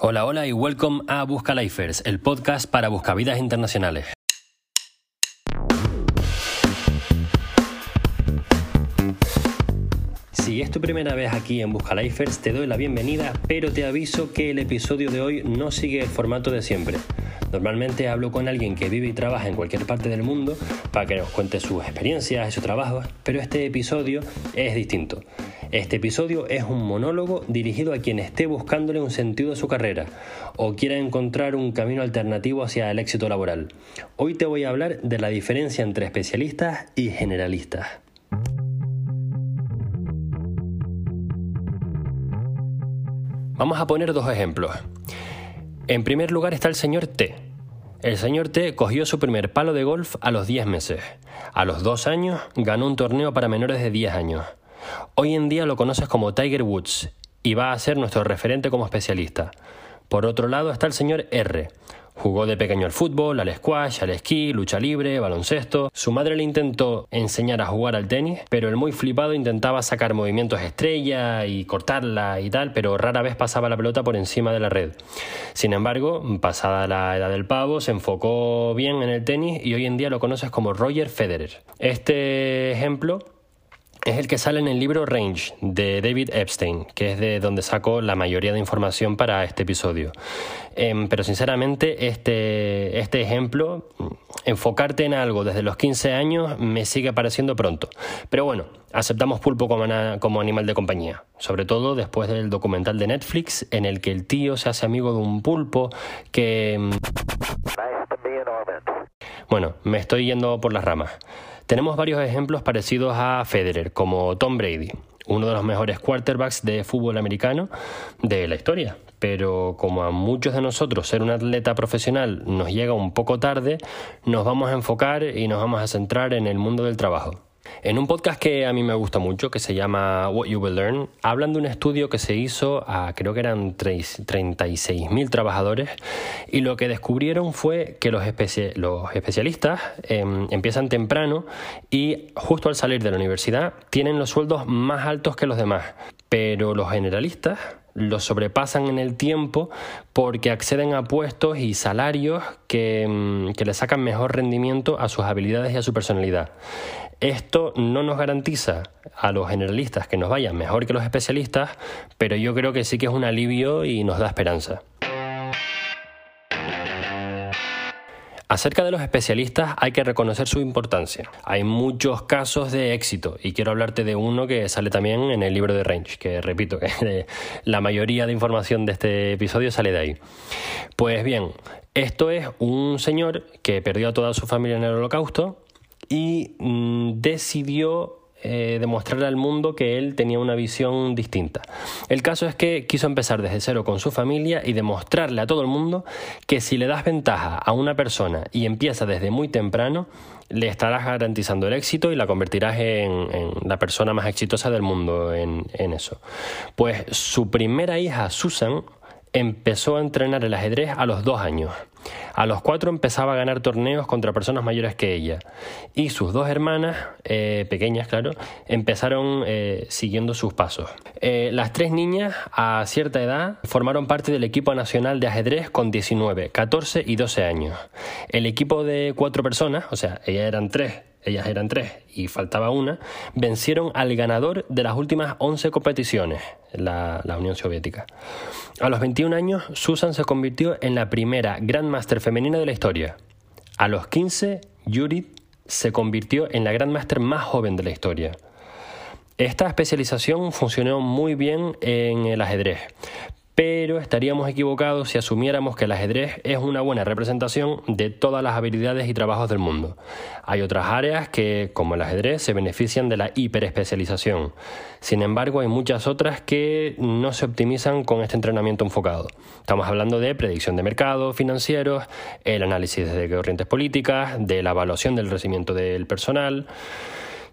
Hola, hola y welcome a Busca Lifers, el podcast para buscavidas internacionales. Si es tu primera vez aquí en Busca Lifers, te doy la bienvenida, pero te aviso que el episodio de hoy no sigue el formato de siempre. Normalmente hablo con alguien que vive y trabaja en cualquier parte del mundo para que nos cuente sus experiencias y sus trabajos, pero este episodio es distinto. Este episodio es un monólogo dirigido a quien esté buscándole un sentido a su carrera o quiera encontrar un camino alternativo hacia el éxito laboral. Hoy te voy a hablar de la diferencia entre especialistas y generalistas. Vamos a poner dos ejemplos. En primer lugar está el señor T. El señor T cogió su primer palo de golf a los 10 meses. A los 2 años ganó un torneo para menores de 10 años. Hoy en día lo conoces como Tiger Woods y va a ser nuestro referente como especialista. Por otro lado está el señor R. Jugó de pequeño al fútbol, al squash, al esquí, lucha libre, baloncesto. Su madre le intentó enseñar a jugar al tenis, pero el muy flipado intentaba sacar movimientos estrella y cortarla y tal, pero rara vez pasaba la pelota por encima de la red. Sin embargo, pasada la edad del pavo, se enfocó bien en el tenis y hoy en día lo conoces como Roger Federer. Este ejemplo es el que sale en el libro Range de David Epstein, que es de donde saco la mayoría de información para este episodio. Em, pero sinceramente, este, este ejemplo, enfocarte en algo desde los 15 años, me sigue pareciendo pronto. Pero bueno, aceptamos pulpo como, como animal de compañía, sobre todo después del documental de Netflix en el que el tío se hace amigo de un pulpo que... Em, bueno, me estoy yendo por las ramas. Tenemos varios ejemplos parecidos a Federer, como Tom Brady, uno de los mejores quarterbacks de fútbol americano de la historia. Pero como a muchos de nosotros ser un atleta profesional nos llega un poco tarde, nos vamos a enfocar y nos vamos a centrar en el mundo del trabajo. En un podcast que a mí me gusta mucho, que se llama What You Will Learn, hablan de un estudio que se hizo a creo que eran 36.000 trabajadores y lo que descubrieron fue que los, especialistas em, empiezan temprano y justo al salir de la universidad tienen los sueldos más altos que los demás, pero los generalistas los sobrepasan en el tiempo porque acceden a puestos y salarios que, em, que le sacan mejor rendimiento a sus habilidades y a su personalidad. Esto no nos garantiza a los generalistas que nos vayan mejor que los especialistas, pero yo creo que sí que es un alivio y nos da esperanza. Acerca de los especialistas hay que reconocer su importancia. Hay muchos casos de éxito y quiero hablarte de uno que sale también en el libro de Range, que repito que la mayoría de información de este episodio sale de ahí. Pues bien, esto es un señor que perdió a toda su familia en el holocausto y mm, decidió eh, demostrarle al mundo que él tenía una visión distinta. El caso es que quiso empezar desde cero con su familia y demostrarle a todo el mundo que si le das ventaja a una persona y empieza desde muy temprano, le estarás garantizando el éxito y la convertirás en, la persona más exitosa del mundo en, en eso. Pues su primera hija, Susan, empezó a entrenar el ajedrez a los dos años. A los cuatro empezaba a ganar torneos contra personas mayores que ella. Y sus dos hermanas, eh, pequeñas claro, empezaron eh, siguiendo sus pasos. Eh, las tres niñas, a cierta edad, formaron parte del equipo nacional de ajedrez con 19, 14 y 12 años. El equipo de cuatro personas, o sea, ellas eran tres, ellas eran tres y faltaba una, vencieron al ganador de las últimas 11 competiciones, la, la, Unión Soviética. A los 21 años, Susan se convirtió en la primera Grandmaster femenina de la historia. A los 15, Judith se convirtió en la Grandmaster más joven de la historia. Esta especialización funcionó muy bien en el ajedrez, pero estaríamos equivocados si asumiéramos que el ajedrez es una buena representación de todas las habilidades y trabajos del mundo. Hay otras áreas que, como el ajedrez, se benefician de la hiperespecialización. Sin embargo, hay muchas otras que no se optimizan con este entrenamiento enfocado. Estamos hablando de predicción de mercados financieros, el análisis de corrientes políticas, de la evaluación del crecimiento del personal.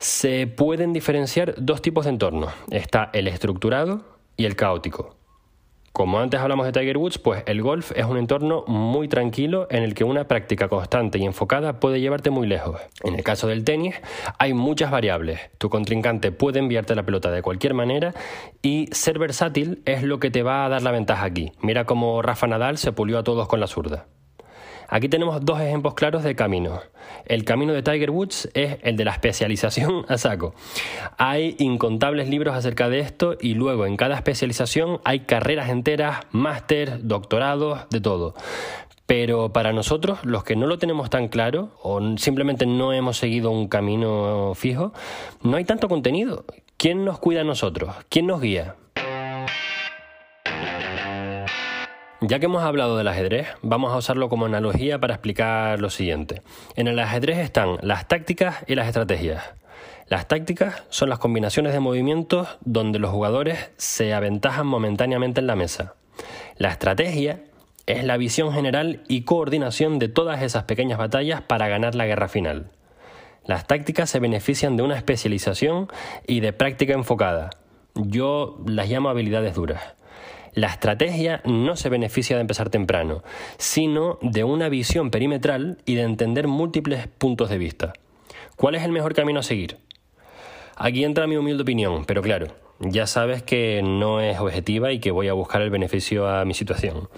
Se pueden diferenciar dos tipos de entornos. Está el estructurado y el caótico. Como antes hablamos de Tiger Woods, pues el golf es un entorno muy tranquilo en el que una práctica constante y enfocada puede llevarte muy lejos. En el caso del tenis, hay muchas variables. Tu contrincante puede enviarte la pelota de cualquier manera y ser versátil es lo que te va a dar la ventaja aquí. Mira cómo Rafa Nadal se pulió a todos con la zurda. Aquí tenemos dos ejemplos claros de caminos. El camino de Tiger Woods es el de la especialización a saco. Hay incontables libros acerca de esto y luego en cada especialización hay carreras enteras, máster, doctorados, de todo. Pero para nosotros, los que no lo tenemos tan claro o simplemente no hemos seguido un camino fijo, no hay tanto contenido. ¿Quién nos cuida a nosotros? ¿Quién nos guía? Ya que hemos hablado del ajedrez, vamos a usarlo como analogía para explicar lo siguiente. En el ajedrez están las tácticas y las estrategias. Las tácticas son las combinaciones de movimientos donde los jugadores se aventajan momentáneamente en la mesa. La estrategia es la visión general y coordinación de todas esas pequeñas batallas para ganar la guerra final. Las tácticas se benefician de una especialización y de práctica enfocada. Yo las llamo habilidades duras. La estrategia no se beneficia de empezar temprano, sino de una visión perimetral y de entender múltiples puntos de vista. ¿Cuál es el mejor camino a seguir? Aquí entra mi humilde opinión, pero claro, ya sabes que no es objetiva y que voy a buscar el beneficio a mi situación.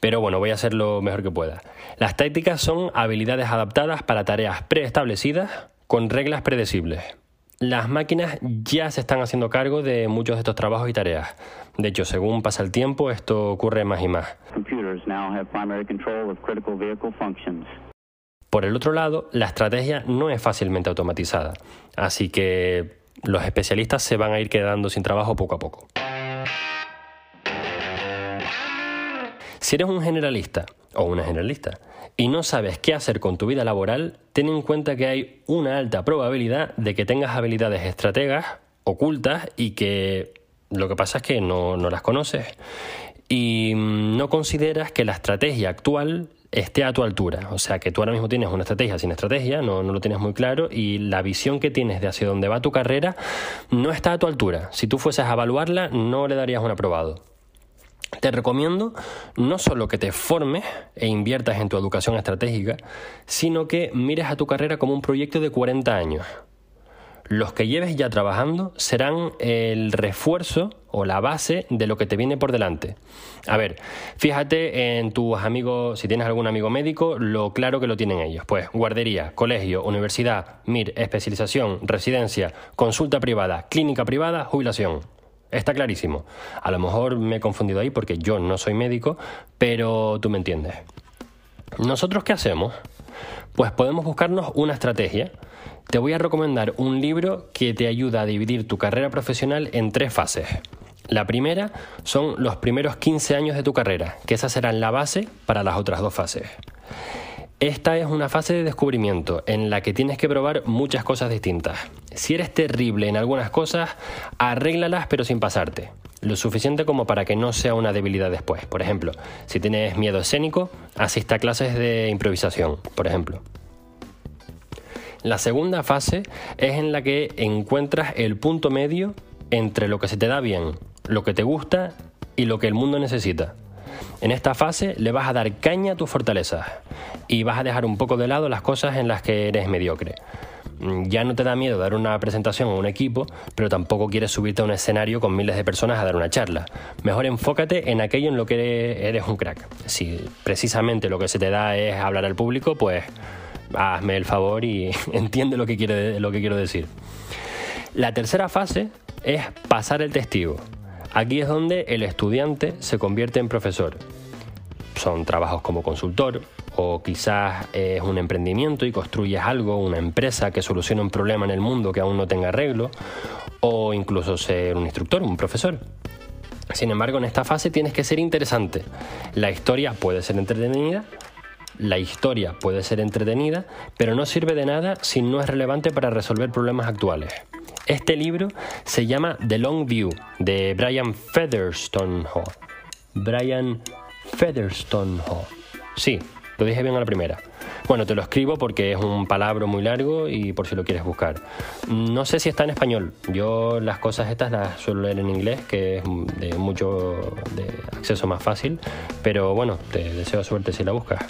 Pero bueno, voy a hacer lo mejor que pueda. Las tácticas son habilidades adaptadas para tareas preestablecidas con reglas predecibles. Las máquinas ya se están haciendo cargo de muchos de estos trabajos y tareas. De hecho, según pasa el tiempo, esto ocurre más y más. Por el otro lado, la estrategia no es fácilmente automatizada, así que los especialistas se van a ir quedando sin trabajo poco a poco. Si eres un generalista o una generalista y no sabes qué hacer con tu vida laboral, ten en cuenta que hay una alta probabilidad de que tengas habilidades estrategas ocultas y que lo que pasa es que no, las conoces y mm, no consideras que la estrategia actual esté a tu altura. O sea, que tú ahora mismo tienes una estrategia sin estrategia, no, no, lo tienes muy claro y la visión que tienes de hacia dónde va tu carrera no está a tu altura. Si tú fueses a evaluarla, no le darías un aprobado. Te recomiendo no solo que te formes e inviertas en tu educación estratégica, sino que mires a tu carrera como un proyecto de 40 años. Los que lleves ya trabajando serán el refuerzo o la base de lo que te viene por delante. A ver, fíjate en tus amigos, si tienes algún amigo médico, lo claro que lo tienen ellos. Pues guardería, colegio, universidad, MIR, especialización, residencia, consulta privada, clínica privada, jubilación. Está clarísimo. A lo mejor me he confundido ahí porque yo no soy médico, pero tú me entiendes. ¿Nosotros qué hacemos? Pues podemos buscarnos una estrategia. Te voy a recomendar un libro que te ayuda a dividir tu carrera profesional en tres fases. La primera son los primeros 15 años de tu carrera, que esas serán la base para las otras dos fases. Esta es una fase de descubrimiento en la que tienes que probar muchas cosas distintas. Si eres terrible en algunas cosas, arréglalas pero sin pasarte. Lo suficiente como para que no sea una debilidad después. Por ejemplo, si tienes miedo escénico, asista a clases de improvisación, por ejemplo. La segunda fase es en la que encuentras el punto medio entre lo que se te da bien, lo que te gusta y lo que el mundo necesita. En esta fase le vas a dar caña a tus fortalezas y vas a dejar un poco de lado las cosas en las que eres mediocre. Ya no te da miedo dar una presentación a un equipo, pero tampoco quieres subirte a un escenario con miles de personas a dar una charla. Mejor enfócate en aquello en lo que eres un crack. Si precisamente lo que se te da es hablar al público, pues hazme el favor y entiende lo que, lo que quiero decir. La tercera fase es pasar el testigo. Aquí es donde el estudiante se convierte en profesor. Son trabajos como consultor o quizás es un emprendimiento y construyes algo, una empresa que soluciona un problema en el mundo que aún no tenga arreglo o incluso ser un instructor, un profesor. Sin embargo, en esta fase tienes que ser interesante. La historia puede ser entretenida, la historia puede ser entretenida, pero no sirve de nada si no es relevante para resolver problemas actuales. Este libro se llama The Long View de Brian Featherstone. Brian Featherstone. Sí, Lo dije bien a la primera. Bueno, te lo escribo porque es un palabra muy largo y por si lo quieres buscar. No sé si está en español. Yo las cosas estas las suelo leer en inglés, que es de mucho de acceso más fácil. Pero bueno, te deseo suerte si la buscas.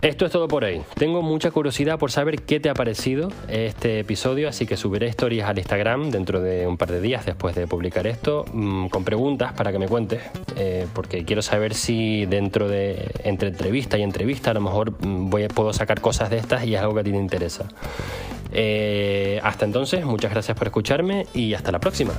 Esto es todo por hoy. Tengo mucha curiosidad por saber qué te ha parecido este episodio, así que subiré historias al Instagram dentro de un par de días después de publicar esto, mm, con preguntas para que me cuentes, eh, porque quiero saber si dentro de entre entrevista y entrevista a lo mejor mm, puedo sacar cosas de estas y es algo que a ti te interesa. Eh, hasta entonces, muchas gracias por escucharme y hasta la próxima.